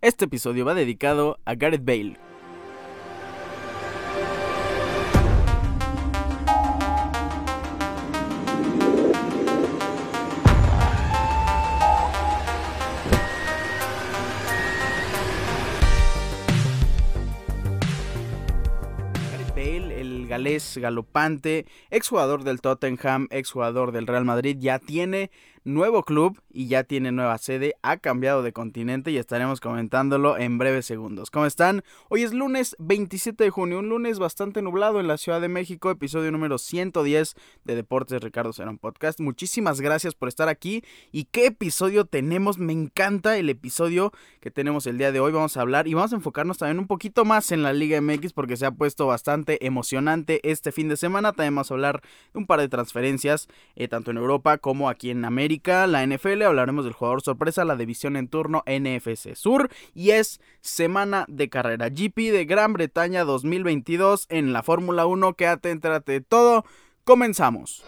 Este episodio va dedicado a Gareth Bale. Gareth Bale, el galés galopante, exjugador del Tottenham, exjugador del Real Madrid, ya tiene nuevo club y ya tiene nueva sede, ha cambiado de continente y estaremos comentándolo en breves segundos. ¿Cómo están? Hoy es lunes 27 de junio, un lunes bastante nublado en la Ciudad de México, episodio número 110 de Deportes Ricardo Serán Podcast. Muchísimas gracias por estar aquí y qué episodio tenemos, me encanta el episodio que tenemos el día de hoy, vamos a hablar y vamos a enfocarnos también un poquito más en la Liga MX porque se ha puesto bastante emocionante este fin de semana, también vamos a hablar de un par de transferencias, eh, tanto en Europa como aquí en América la NFL, hablaremos del jugador sorpresa, la división en turno NFC Sur y es semana de carrera GP de Gran Bretaña 2022 en la Fórmula 1. Quédate, entérate de todo. Comenzamos.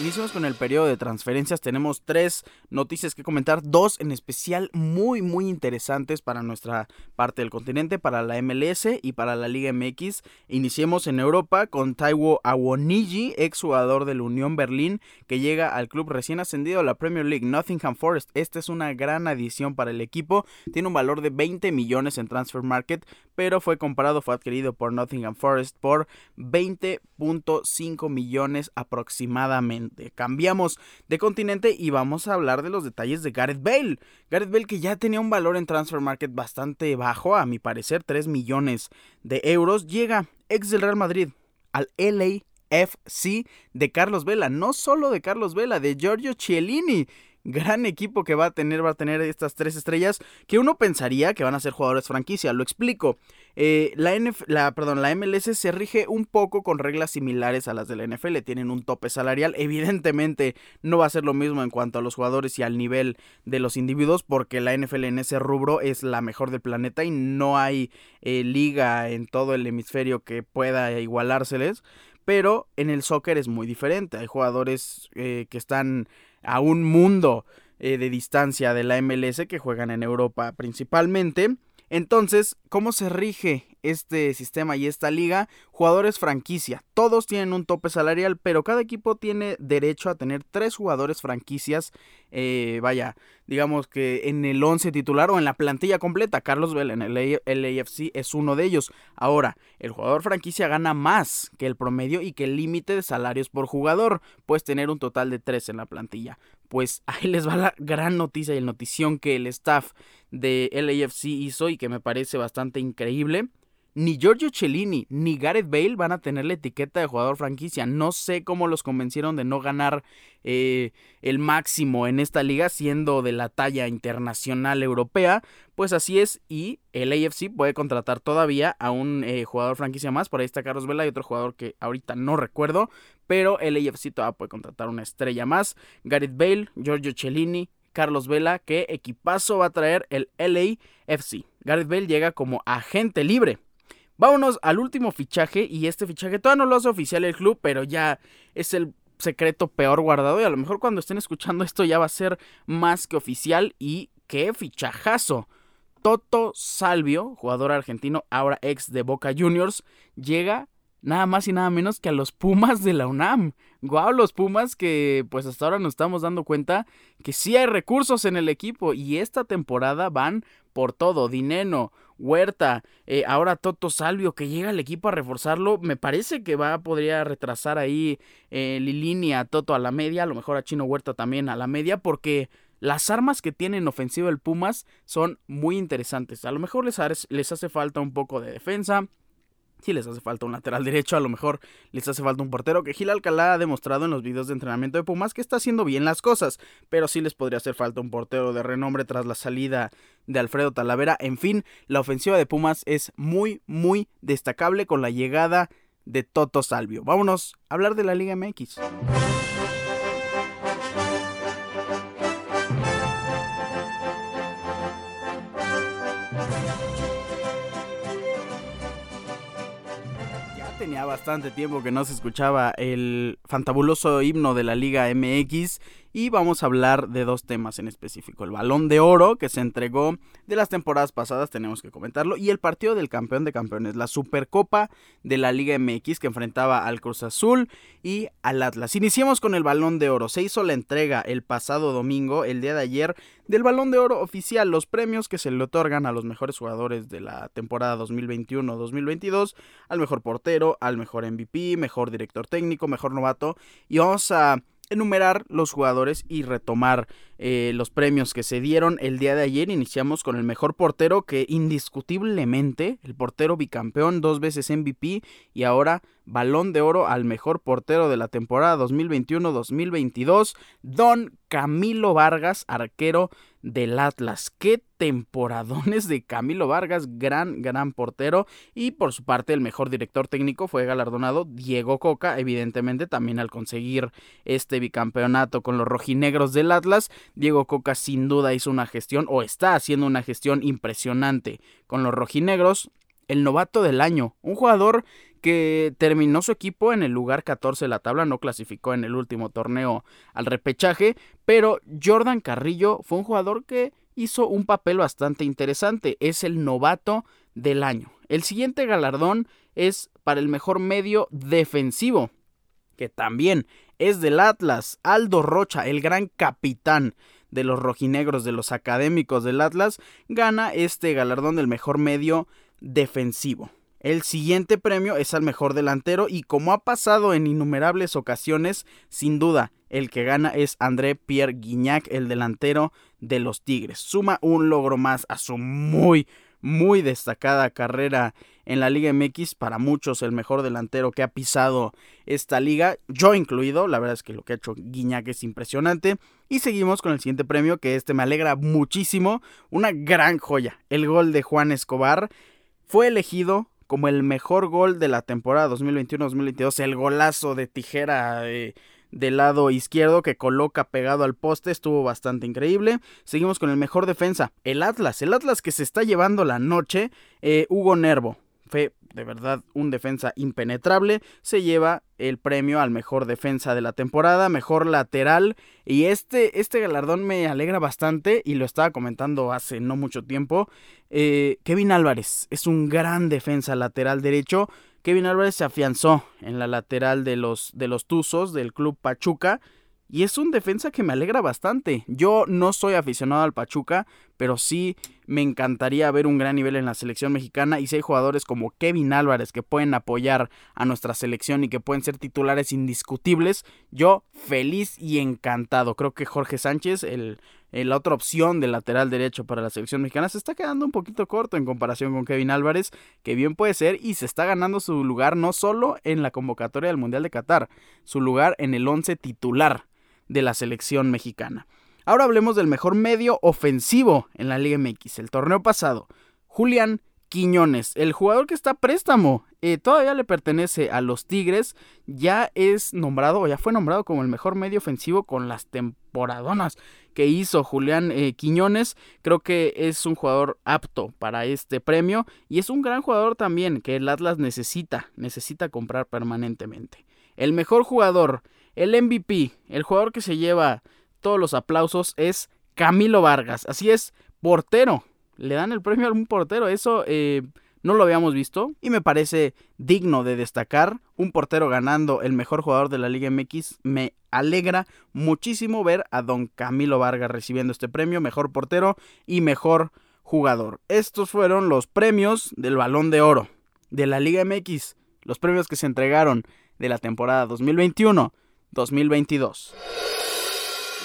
Iniciamos con el periodo de transferencias. Tenemos tres noticias que comentar, dos en especial muy muy interesantes para nuestra parte del continente, para la MLS y para la Liga MX. Iniciemos en Europa con Taiwo Awoniji, ex jugador del Unión Berlín, que llega al club recién ascendido a la Premier League, Nottingham Forest. Esta es una gran adición para el equipo. Tiene un valor de 20 millones en Transfer Market, pero fue comprado, fue adquirido por Nottingham Forest por 20.5 millones aproximadamente. Cambiamos de continente y vamos a hablar de los detalles de Gareth Bale. Gareth Bale que ya tenía un valor en Transfer Market bastante bajo, a mi parecer 3 millones de euros, llega ex del Real Madrid al LAFC de Carlos Vela, no solo de Carlos Vela, de Giorgio Chiellini gran equipo que va a tener, va a tener estas tres estrellas que uno pensaría que van a ser jugadores franquicia. Lo explico. Eh, la, la, perdón, la MLS se rige un poco con reglas similares a las de la NFL. Tienen un tope salarial. Evidentemente no va a ser lo mismo en cuanto a los jugadores y al nivel de los individuos porque la NFL en ese rubro es la mejor del planeta y no hay eh, liga en todo el hemisferio que pueda igualárseles. Pero en el soccer es muy diferente. Hay jugadores eh, que están a un mundo eh, de distancia de la MLS que juegan en Europa principalmente. Entonces, ¿cómo se rige este sistema y esta liga? Jugadores franquicia. Todos tienen un tope salarial, pero cada equipo tiene derecho a tener tres jugadores franquicias. Eh, vaya, digamos que en el 11 titular o en la plantilla completa. Carlos Vela en el LAFC es uno de ellos. Ahora, el jugador franquicia gana más que el promedio y que el límite de salarios por jugador. Puedes tener un total de tres en la plantilla. Pues ahí les va la gran noticia y el notición que el staff de LAFC hizo y que me parece bastante increíble. Ni Giorgio Cellini ni Gareth Bale van a tener la etiqueta de jugador franquicia. No sé cómo los convencieron de no ganar eh, el máximo en esta liga, siendo de la talla internacional europea. Pues así es, y el AFC puede contratar todavía a un eh, jugador franquicia más. Por ahí está Carlos Vela y otro jugador que ahorita no recuerdo. Pero el AFC todavía puede contratar una estrella más. Gareth Bale, Giorgio Cellini, Carlos Vela, ¿qué equipazo va a traer el LAFC? Gareth Bale llega como agente libre. Vámonos al último fichaje y este fichaje todavía no lo hace oficial el club, pero ya es el secreto peor guardado y a lo mejor cuando estén escuchando esto ya va a ser más que oficial y qué fichajazo. Toto Salvio, jugador argentino, ahora ex de Boca Juniors, llega nada más y nada menos que a los Pumas de la UNAM. Guau, los Pumas que pues hasta ahora nos estamos dando cuenta que sí hay recursos en el equipo y esta temporada van por todo, Dineno, Huerta, eh, ahora Toto Salvio que llega al equipo a reforzarlo, me parece que va podría retrasar ahí eh, Lilini Toto a la media, a lo mejor a Chino Huerta también a la media porque las armas que tiene en ofensiva el Pumas son muy interesantes. A lo mejor les, les hace falta un poco de defensa, si les hace falta un lateral derecho, a lo mejor les hace falta un portero que Gil Alcalá ha demostrado en los videos de entrenamiento de Pumas que está haciendo bien las cosas, pero sí les podría hacer falta un portero de renombre tras la salida de Alfredo Talavera. En fin, la ofensiva de Pumas es muy, muy destacable con la llegada de Toto Salvio. Vámonos a hablar de la Liga MX. Tenía bastante tiempo que no se escuchaba el fantabuloso himno de la Liga MX y vamos a hablar de dos temas en específico. El balón de oro que se entregó de las temporadas pasadas, tenemos que comentarlo, y el partido del campeón de campeones, la Supercopa de la Liga MX que enfrentaba al Cruz Azul y al Atlas. Iniciamos con el balón de oro. Se hizo la entrega el pasado domingo, el día de ayer, del balón de oro oficial, los premios que se le otorgan a los mejores jugadores de la temporada 2021-2022, al mejor portero, al mejor MVP, mejor director técnico, mejor novato, y vamos a enumerar los jugadores y retomar eh, los premios que se dieron el día de ayer. Iniciamos con el mejor portero que indiscutiblemente, el portero bicampeón, dos veces MVP y ahora balón de oro al mejor portero de la temporada 2021-2022, Don Camilo Vargas, arquero del Atlas. Qué temporadones de Camilo Vargas, gran, gran portero. Y por su parte, el mejor director técnico fue galardonado Diego Coca, evidentemente también al conseguir este bicampeonato con los rojinegros del Atlas. Diego Coca sin duda hizo una gestión o está haciendo una gestión impresionante con los rojinegros. El novato del año, un jugador que terminó su equipo en el lugar 14 de la tabla, no clasificó en el último torneo al repechaje, pero Jordan Carrillo fue un jugador que hizo un papel bastante interesante, es el novato del año. El siguiente galardón es para el mejor medio defensivo, que también es del Atlas, Aldo Rocha, el gran capitán de los rojinegros, de los académicos del Atlas, gana este galardón del mejor medio defensivo. El siguiente premio es al mejor delantero y como ha pasado en innumerables ocasiones, sin duda, el que gana es André Pierre Guignac, el delantero de los Tigres. Suma un logro más a su muy, muy destacada carrera en la Liga MX, para muchos el mejor delantero que ha pisado esta liga, yo incluido, la verdad es que lo que ha hecho Guiñac es impresionante. Y seguimos con el siguiente premio, que este me alegra muchísimo, una gran joya, el gol de Juan Escobar. Fue elegido como el mejor gol de la temporada 2021-2022, el golazo de tijera del lado izquierdo que coloca pegado al poste, estuvo bastante increíble. Seguimos con el mejor defensa, el Atlas, el Atlas que se está llevando la noche, eh, Hugo Nervo. Fue de verdad un defensa impenetrable, se lleva el premio al mejor defensa de la temporada, mejor lateral y este, este galardón me alegra bastante y lo estaba comentando hace no mucho tiempo. Eh, Kevin Álvarez es un gran defensa lateral derecho. Kevin Álvarez se afianzó en la lateral de los, de los Tuzos del club Pachuca y es un defensa que me alegra bastante. Yo no soy aficionado al Pachuca, pero sí me encantaría ver un gran nivel en la selección mexicana y si hay jugadores como Kevin Álvarez que pueden apoyar a nuestra selección y que pueden ser titulares indiscutibles, yo feliz y encantado. Creo que Jorge Sánchez, el, la otra opción de lateral derecho para la selección mexicana, se está quedando un poquito corto en comparación con Kevin Álvarez, que bien puede ser y se está ganando su lugar no solo en la convocatoria del Mundial de Qatar, su lugar en el 11 titular de la selección mexicana. Ahora hablemos del mejor medio ofensivo en la Liga MX, el torneo pasado. Julián Quiñones, el jugador que está a préstamo, eh, todavía le pertenece a los Tigres, ya es nombrado o ya fue nombrado como el mejor medio ofensivo con las temporadonas que hizo Julián eh, Quiñones. Creo que es un jugador apto para este premio y es un gran jugador también que el Atlas necesita, necesita comprar permanentemente. El mejor jugador el MVP, el jugador que se lleva todos los aplausos es Camilo Vargas. Así es, portero. Le dan el premio a algún portero. Eso eh, no lo habíamos visto y me parece digno de destacar. Un portero ganando el mejor jugador de la Liga MX. Me alegra muchísimo ver a don Camilo Vargas recibiendo este premio, mejor portero y mejor jugador. Estos fueron los premios del Balón de Oro de la Liga MX. Los premios que se entregaron de la temporada 2021 2022. El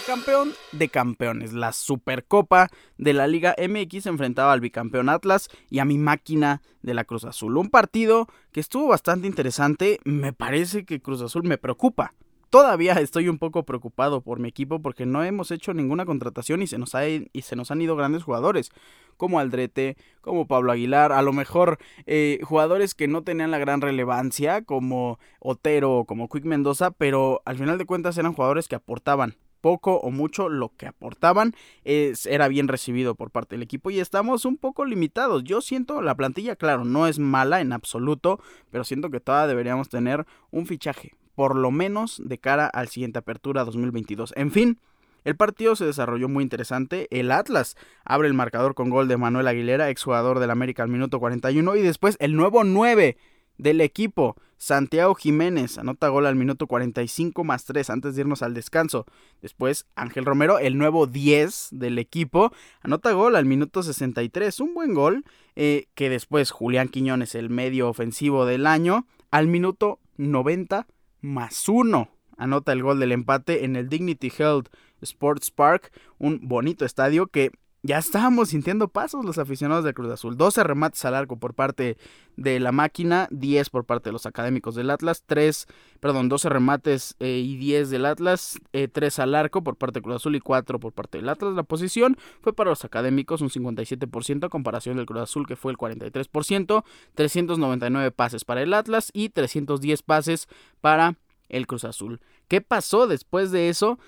campeón de campeones, la Supercopa de la Liga MX enfrentaba al bicampeón Atlas y a mi máquina de la Cruz Azul. Un partido que estuvo bastante interesante. Me parece que Cruz Azul me preocupa todavía estoy un poco preocupado por mi equipo porque no hemos hecho ninguna contratación y se nos, ha, y se nos han ido grandes jugadores como Aldrete, como Pablo Aguilar, a lo mejor eh, jugadores que no tenían la gran relevancia como Otero o como Quick Mendoza, pero al final de cuentas eran jugadores que aportaban poco o mucho lo que aportaban era bien recibido por parte del equipo y estamos un poco limitados. Yo siento la plantilla, claro, no es mala en absoluto, pero siento que todavía deberíamos tener un fichaje por lo menos de cara al siguiente apertura 2022. En fin, El partido se desarrolló muy interesante. El Atlas abre el marcador con gol de Manuel Aguilera, exjugador del América al minuto 41. Y después el nuevo 9 del equipo, Santiago Jiménez, anota gol al minuto 45 más 3 antes de irnos al descanso. Después Ángel Romero, el nuevo 10 del equipo, anota gol al minuto 63. Un buen gol eh, que después Julián Quiñones, el medio ofensivo del año, al minuto 90 más 1. Anota el gol del empate en el Dignity Health Sports Park, un bonito estadio que ya estábamos sintiendo pasos los aficionados del Cruz Azul. 12 remates al arco por parte de la máquina, 10 por parte de los académicos del Atlas, 3, perdón, 12 remates eh, y 10 del Atlas, 3 eh, al arco por parte del Cruz Azul y 4 por parte del Atlas. La posición fue para los académicos un 57% a comparación del Cruz Azul que fue el 43%, 399 pases para el Atlas y 310 pases para el Cruz Azul. ¿Qué pasó después de eso?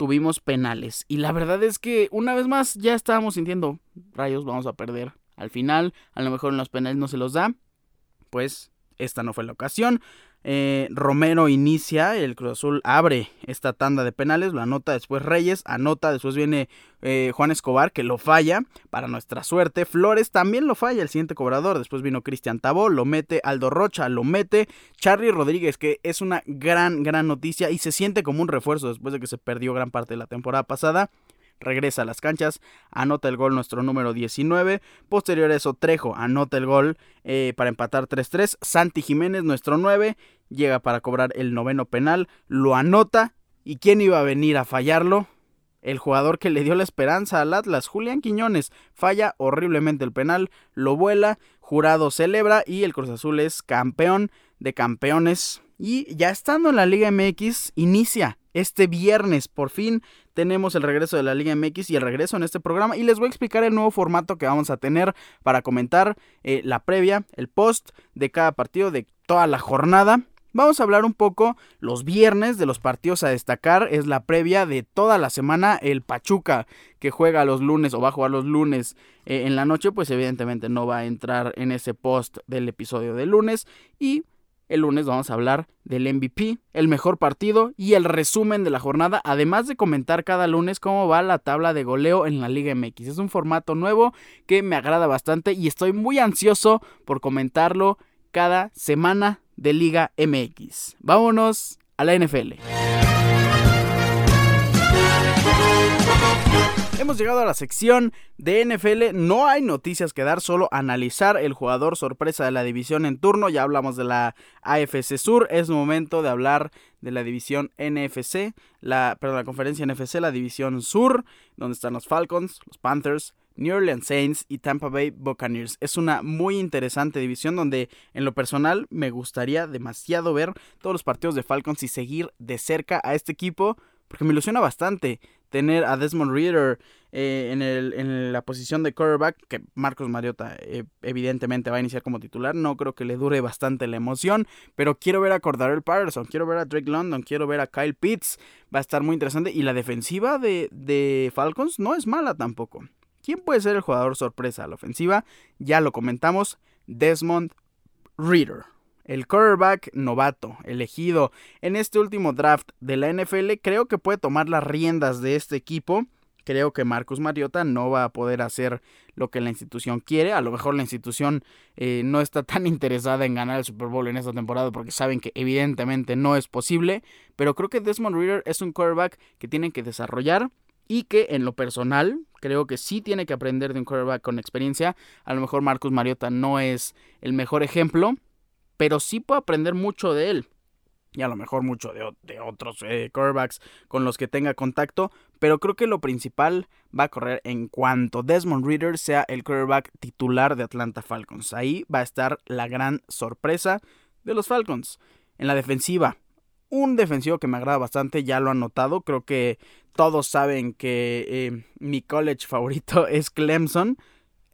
Tuvimos penales. Y la verdad es que una vez más ya estábamos sintiendo, rayos, vamos a perder. Al final, a lo mejor en los penales no se los da. Pues esta no fue la ocasión. Eh, Romero inicia, el Cruz Azul abre esta tanda de penales, lo anota después Reyes, anota, después viene eh, Juan Escobar que lo falla, para nuestra suerte, Flores también lo falla, el siguiente cobrador, después vino Cristian Tabó, lo mete Aldo Rocha, lo mete Charlie Rodríguez, que es una gran, gran noticia y se siente como un refuerzo después de que se perdió gran parte de la temporada pasada regresa a las canchas, anota el gol nuestro número 19. Posterior a eso, Trejo anota el gol eh, para empatar 3-3. Santi Jiménez, nuestro 9, llega para cobrar el noveno penal, lo anota. ¿Y quién iba a venir a fallarlo? El jugador que le dio la esperanza al Atlas, Julián Quiñones, falla horriblemente el penal, lo vuela, jurado celebra y el Cruz Azul es campeón de campeones. Y ya estando en la Liga MX, inicia este viernes, por fin tenemos el regreso de la Liga MX y el regreso en este programa y les voy a explicar el nuevo formato que vamos a tener para comentar eh, la previa, el post de cada partido de toda la jornada. Vamos a hablar un poco los viernes de los partidos a destacar. Es la previa de toda la semana. El Pachuca que juega los lunes o va a jugar los lunes eh, en la noche, pues evidentemente no va a entrar en ese post del episodio de lunes. Y el lunes vamos a hablar del MVP, el mejor partido y el resumen de la jornada, además de comentar cada lunes cómo va la tabla de goleo en la Liga MX. Es un formato nuevo que me agrada bastante y estoy muy ansioso por comentarlo cada semana de Liga MX. Vámonos a la NFL. Hemos llegado a la sección de NFL. No hay noticias que dar, solo analizar el jugador sorpresa de la división en turno. Ya hablamos de la AFC Sur. Es momento de hablar de la división NFC, la, la conferencia NFC, la división Sur, donde están los Falcons, los Panthers, New Orleans Saints y Tampa Bay Buccaneers. Es una muy interesante división donde en lo personal me gustaría demasiado ver todos los partidos de Falcons y seguir de cerca a este equipo porque me ilusiona bastante tener a Desmond Reader eh, en, el, en, la posición de quarterback, que Marcos Mariota eh, evidentemente va a iniciar como titular. No creo que le dure bastante la emoción, pero quiero ver a Cordarel Patterson, quiero ver a Drake London, quiero ver a Kyle Pitts. Va a estar muy interesante. Y la defensiva de, de Falcons no es mala tampoco. ¿Quién puede ser el jugador sorpresa a la ofensiva? Ya lo comentamos, Desmond Reader el quarterback novato, elegido en este último draft de la NFL, creo que puede tomar las riendas de este equipo. Creo que Marcus Mariota no va a poder hacer lo que la institución quiere. A lo mejor la institución eh, no está tan interesada en ganar el Super Bowl en esta temporada porque saben que evidentemente no es posible. Pero creo que Desmond Reader es un quarterback que tienen que desarrollar y que en lo personal creo que sí tiene que aprender de un quarterback con experiencia. A lo mejor Marcus Mariota no es el mejor ejemplo, pero sí puedo aprender mucho de él. Y a lo mejor mucho de, otros eh, quarterbacks con los que tenga contacto. Pero creo que lo principal va a correr en cuanto Desmond Reader sea el quarterback titular de Atlanta Falcons. Ahí va a estar la gran sorpresa de los Falcons. En la defensiva, un defensivo que me agrada bastante, ya lo han notado. Creo que todos saben que eh, mi college favorito es Clemson.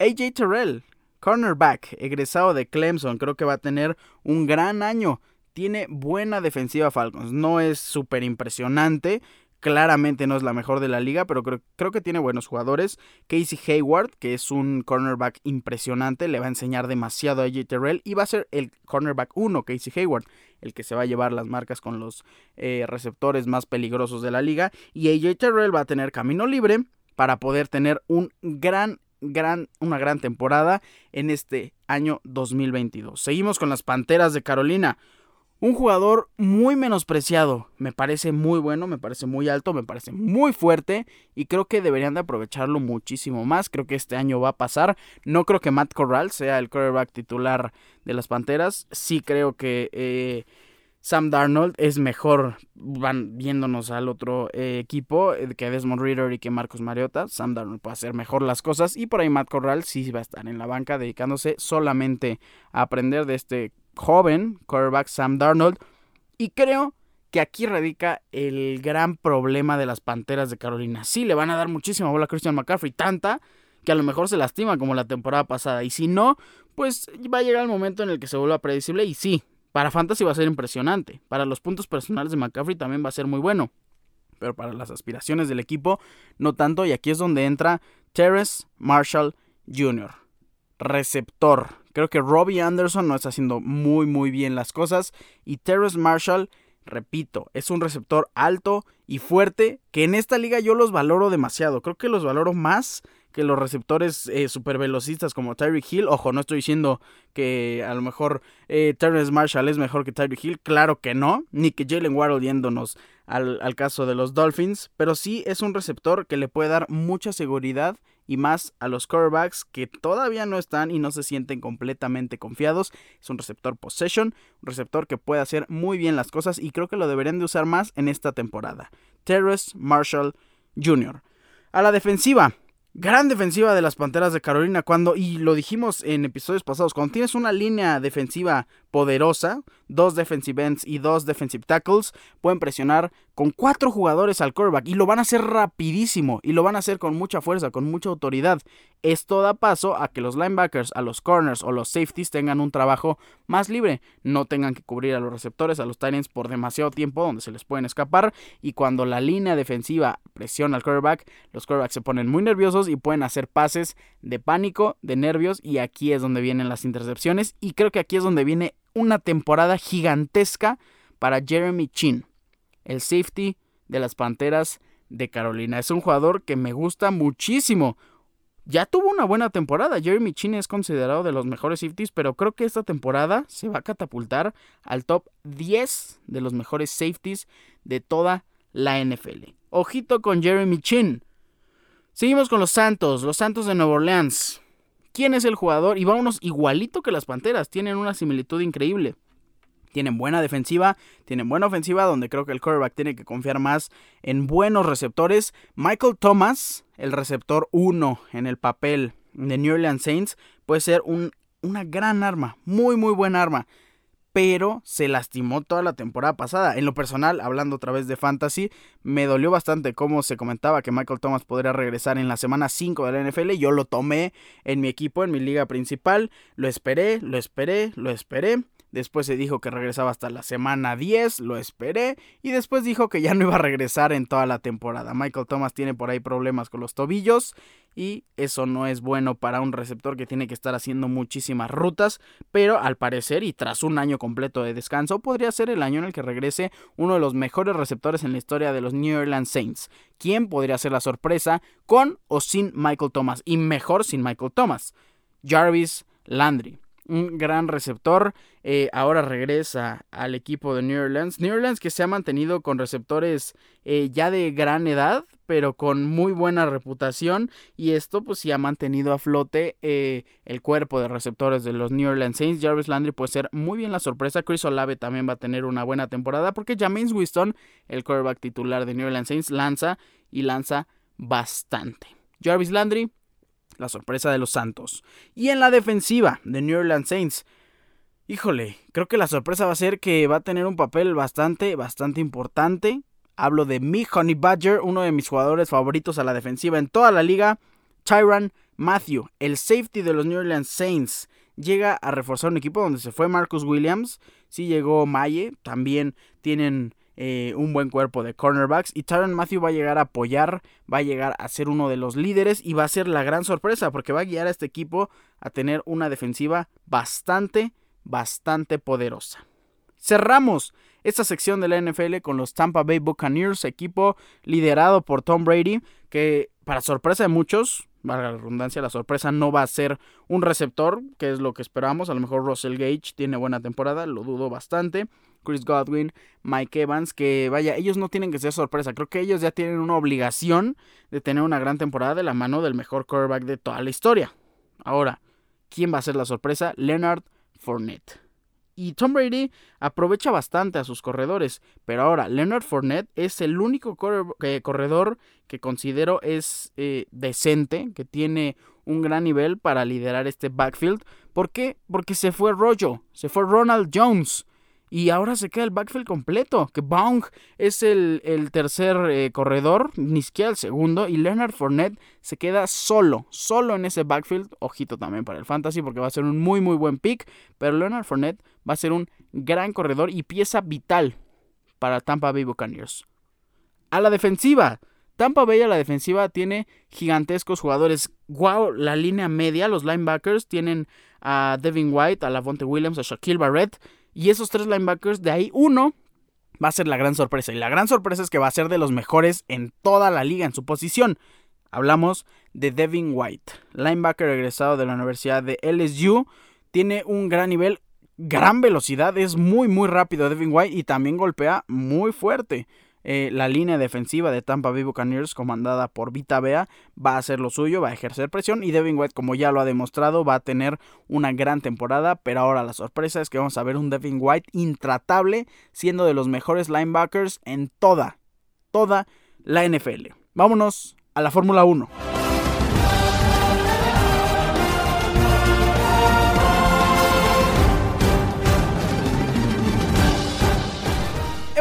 AJ Terrell, cornerback, egresado de Clemson, creo que va a tener un gran año. Tiene buena defensiva Falcons, no es súper impresionante. Claramente no es la mejor de la liga, pero creo, que tiene buenos jugadores. Casey Hayward, que es un cornerback impresionante, le va a enseñar demasiado a AJ Terrell y va a ser el cornerback 1, Casey Hayward, el que se va a llevar las marcas con los eh, receptores más peligrosos de la liga. Y AJ Terrell va a tener camino libre para poder tener un gran gran, una gran temporada en este año 2022. Seguimos con las Panteras de Carolina. Un jugador muy menospreciado, me parece muy bueno, me parece muy alto, me parece muy fuerte y creo que deberían de aprovecharlo muchísimo más. Creo que este año va a pasar. No creo que Matt Corral sea el quarterback titular de las Panteras. Sí creo que eh, Sam Darnold es mejor, van viéndonos al otro eh, equipo, eh, que Desmond Reader y que Marcos Mariota. Sam Darnold puede hacer mejor las cosas y por ahí Matt Corral sí va a estar en la banca dedicándose solamente a aprender de este joven quarterback Sam Darnold. Y creo que aquí radica el gran problema de las Panteras de Carolina. Sí, le van a dar muchísima bola a Christian McCaffrey, tanta que a lo mejor se lastima como la temporada pasada. Y si no, pues va a llegar el momento en el que se vuelva predecible. Y sí, para Fantasy va a ser impresionante. Para los puntos personales de McCaffrey también va a ser muy bueno. Pero para las aspiraciones del equipo, no tanto. Y aquí es donde entra Terrence Marshall Jr. Receptor Creo que Robbie Anderson no está haciendo muy muy bien las cosas y Terrence Marshall, repito, es un receptor alto y fuerte que en esta liga yo los valoro demasiado. Creo que los valoro más que los receptores eh, super velocistas como Tyreek Hill. Ojo, no estoy diciendo que a lo mejor eh, Terrence Marshall es mejor que Tyreek Hill. Claro que no. Ni que Jalen Waddle yéndonos al, al caso de los Dolphins. Pero sí es un receptor que le puede dar mucha seguridad y más a los quarterbacks que todavía no están y no se sienten completamente confiados. Es un receptor possession, un receptor que puede hacer muy bien las cosas y creo que lo deberían de usar más en esta temporada. Terrace Marshall Jr. A la defensiva, Gran defensiva de las Panteras de Carolina cuando, y lo dijimos en episodios pasados, cuando tienes una línea defensiva poderosa, dos defensive ends y dos defensive tackles, pueden presionar con cuatro jugadores al quarterback y lo van a hacer rapidísimo y lo van a hacer con mucha fuerza, con mucha autoridad. Esto da paso a que los linebackers, a los corners o los safeties tengan un trabajo más libre, no tengan que cubrir a los receptores, a los tight por demasiado tiempo donde se les pueden escapar y cuando la línea defensiva presiona al quarterback, los quarterbacks se ponen muy nerviosos y pueden hacer pases de pánico, de nervios y aquí es donde vienen las intercepciones y creo que aquí es donde viene una temporada gigantesca para Jeremy Chin, el safety de las Panteras de Carolina. Es un jugador que me gusta muchísimo. Ya tuvo una buena temporada. Jeremy Chin es considerado de los mejores safeties, pero creo que esta temporada se va a catapultar al top 10 de los mejores safeties de toda la NFL. Ojito con Jeremy Chin. Seguimos con los Santos, los Santos de Nueva Orleans quién es el jugador y vámonos igualito que las Panteras, tienen una similitud increíble. Tienen buena defensiva, tienen buena ofensiva donde creo que el quarterback tiene que confiar más en buenos receptores. Michael Thomas, el receptor 1 en el papel de New Orleans Saints, puede ser un, una gran arma, muy muy buena arma pero se lastimó toda la temporada pasada. En lo personal, hablando otra vez de fantasy, me dolió bastante cómo se comentaba que Michael Thomas podría regresar en la semana 5 de la NFL. Yo lo tomé en mi equipo, en mi liga principal, lo esperé, lo esperé, lo esperé. Después se dijo que regresaba hasta la semana 10, lo esperé. Y después dijo que ya no iba a regresar en toda la temporada. Michael Thomas tiene por ahí problemas con los tobillos. Y eso no es bueno para un receptor que tiene que estar haciendo muchísimas rutas. Pero al parecer, y tras un año completo de descanso, podría ser el año en el que regrese uno de los mejores receptores en la historia de los New Orleans Saints. ¿Quién podría ser la sorpresa con o sin Michael Thomas? Y mejor sin Michael Thomas. Jarvis Landry un gran receptor. Eh, ahora regresa al equipo de New Orleans. New Orleans que se ha mantenido con receptores eh, ya de gran edad, pero con muy buena reputación. Y esto pues sí ha mantenido a flote eh, el cuerpo de receptores de los New Orleans Saints. Jarvis Landry puede ser muy bien la sorpresa. Chris Olave también va a tener una buena temporada porque James Winston, el quarterback titular de New Orleans Saints, lanza y lanza bastante. Jarvis Landry la sorpresa de los Santos. Y en la defensiva de New Orleans Saints, híjole, creo que la sorpresa va a ser que va a tener un papel bastante, bastante importante. Hablo de mi Honey Badger, uno de mis jugadores favoritos a la defensiva en toda la liga, Tyron Matthew, el safety de los New Orleans Saints. Llega a reforzar un equipo donde se fue Marcus Williams, sí llegó Maye, también tienen eh, un buen cuerpo de cornerbacks y Tyron Matthew va a llegar a apoyar, va a llegar a ser uno de los líderes y va a ser la gran sorpresa porque va a guiar a este equipo a tener una defensiva bastante, bastante poderosa. Cerramos esta sección de la NFL con los Tampa Bay Buccaneers, equipo liderado por Tom Brady, que para sorpresa de muchos, valga la redundancia, la sorpresa no va a ser un receptor, que es lo que esperamos. A lo mejor Russell Gage tiene buena temporada, lo dudo bastante. Chris Godwin, Mike Evans, que vaya, ellos no tienen que ser sorpresa. Creo que ellos ya tienen una obligación de tener una gran temporada de la mano del mejor quarterback de toda la historia. Ahora, ¿quién va a ser la sorpresa? Leonard Fournette. Y Tom Brady aprovecha bastante a sus corredores. Pero ahora, Leonard Fournette es el único corredor que considero es eh, decente, que tiene un gran nivel para liderar este backfield. ¿Por qué? Porque se fue Rojo, se fue Ronald Jones. Y ahora se queda el backfield completo. Que Bong es el, tercer eh, corredor, ni siquiera el segundo. Y Leonard Fournette se queda solo, solo en ese backfield. Ojito también para el fantasy porque va a ser un muy, muy buen pick. Pero Leonard Fournette va a ser un gran corredor y pieza vital para Tampa Bay Buccaneers. A la defensiva. Tampa Bay a la defensiva tiene gigantescos jugadores. Wow, la línea media, los linebackers tienen a Devin White, a Lavonte Williams, a Shaquille Barrett. Y esos tres linebackers, de ahí uno va a ser la gran sorpresa. Y la gran sorpresa es que va a ser de los mejores en toda la liga en su posición. Hablamos de Devin White, linebacker egresado de la Universidad de LSU. Tiene un gran nivel, gran velocidad, es muy muy rápido Devin White y también golpea muy fuerte. Eh, la línea defensiva de Tampa Bay Buccaneers, comandada por Vita Bea, va a hacer lo suyo, va a ejercer presión y Devin White, como ya lo ha demostrado, va a tener una gran temporada. Pero ahora la sorpresa es que vamos a ver un Devin White intratable, siendo de los mejores linebackers en toda, toda la NFL. Vámonos a la Fórmula 1.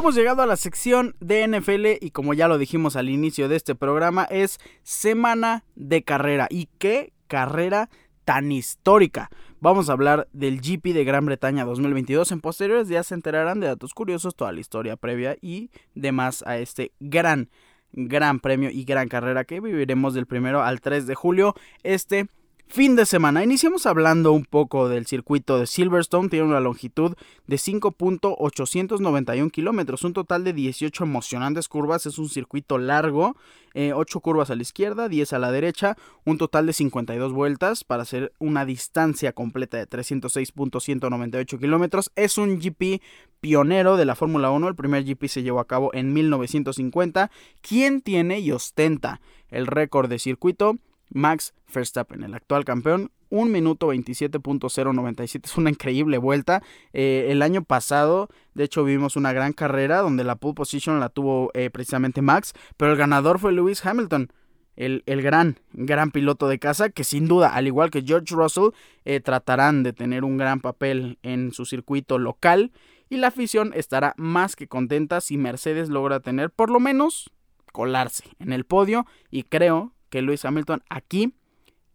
Hemos llegado a la sección de NFL y como ya lo dijimos al inicio de este programa es semana de carrera. ¿Y qué carrera tan histórica? Vamos a hablar del GP de Gran Bretaña 2022. En posteriores días se enterarán de datos curiosos, toda la historia previa y demás a este gran, gran premio y gran carrera que viviremos del primero al 3 de julio. Este Fin de semana. Iniciamos hablando un poco del circuito de Silverstone. Tiene una longitud de 5.891 kilómetros, un total de 18 emocionantes curvas. Es un circuito largo, 8 eh, curvas a la izquierda, 10 a la derecha, un total de 52 vueltas para hacer una distancia completa de 306.198 kilómetros. Es un GP pionero de la Fórmula 1. El primer GP se llevó a cabo en 1950. ¿Quién tiene y ostenta el récord de circuito? Max Verstappen, el actual campeón, 1 minuto 27.097. Es una increíble vuelta. Eh, el año pasado, de hecho, vimos una gran carrera donde la pole position la tuvo eh, precisamente Max, pero el ganador fue Lewis Hamilton. El, gran, gran piloto de casa que sin duda, al igual que George Russell, eh, tratarán de tener un gran papel en su circuito local y la afición estará más que contenta si Mercedes logra tener por lo menos colarse en el podio y creo que Lewis Hamilton aquí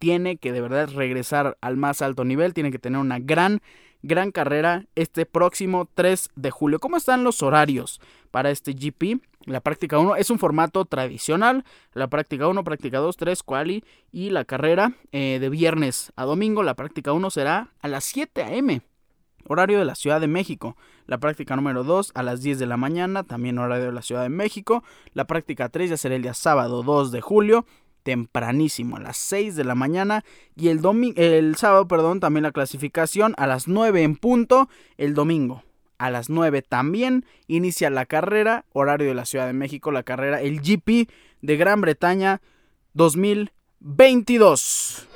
tiene que de verdad regresar al más alto nivel, tiene que tener una gran, gran carrera este próximo 3 de julio. ¿Cómo están los horarios para este GP? La práctica 1 es un formato tradicional, la práctica 1, práctica 2, 3, quali y la carrera eh, de viernes a domingo. La práctica 1 será a las 7 a.m. Horario de la Ciudad de México. La práctica número 2 a las 10 de la mañana, también horario de la Ciudad de México. La práctica 3 ya será el día sábado 2 de julio tempranísimo, a las 6 de la mañana. Y el, el sábado, perdón, también la clasificación a las 9 en punto. El domingo a las 9 también inicia la carrera, horario de la Ciudad de México, la carrera, el GP de Gran Bretaña 2022.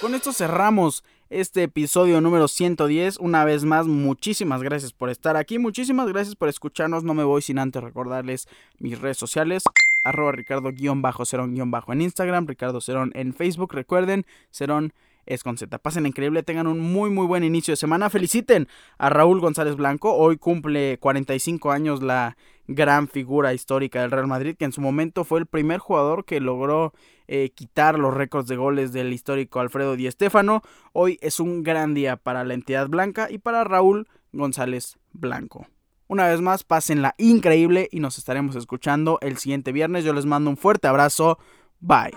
Con esto cerramos este episodio número 110. Una vez más, muchísimas gracias por estar aquí, muchísimas gracias por escucharnos. No me voy sin antes recordarles mis redes sociales arroba ricardo-cerón-bajo en Instagram, Ricardo Cerón en Facebook. Recuerden, Cerón es con Z. Pasen increíble, tengan un muy muy buen inicio de semana. Feliciten a Raúl González Blanco. Hoy cumple 45 años la gran figura histórica del Real Madrid, que en su momento fue el primer jugador que logró eh, quitar los récords de goles del histórico Alfredo Di Stéfano. Hoy es un gran día para la entidad blanca y para Raúl González Blanco. Una vez más, pásenla increíble y nos estaremos escuchando el siguiente viernes. Yo les mando un fuerte abrazo. Bye.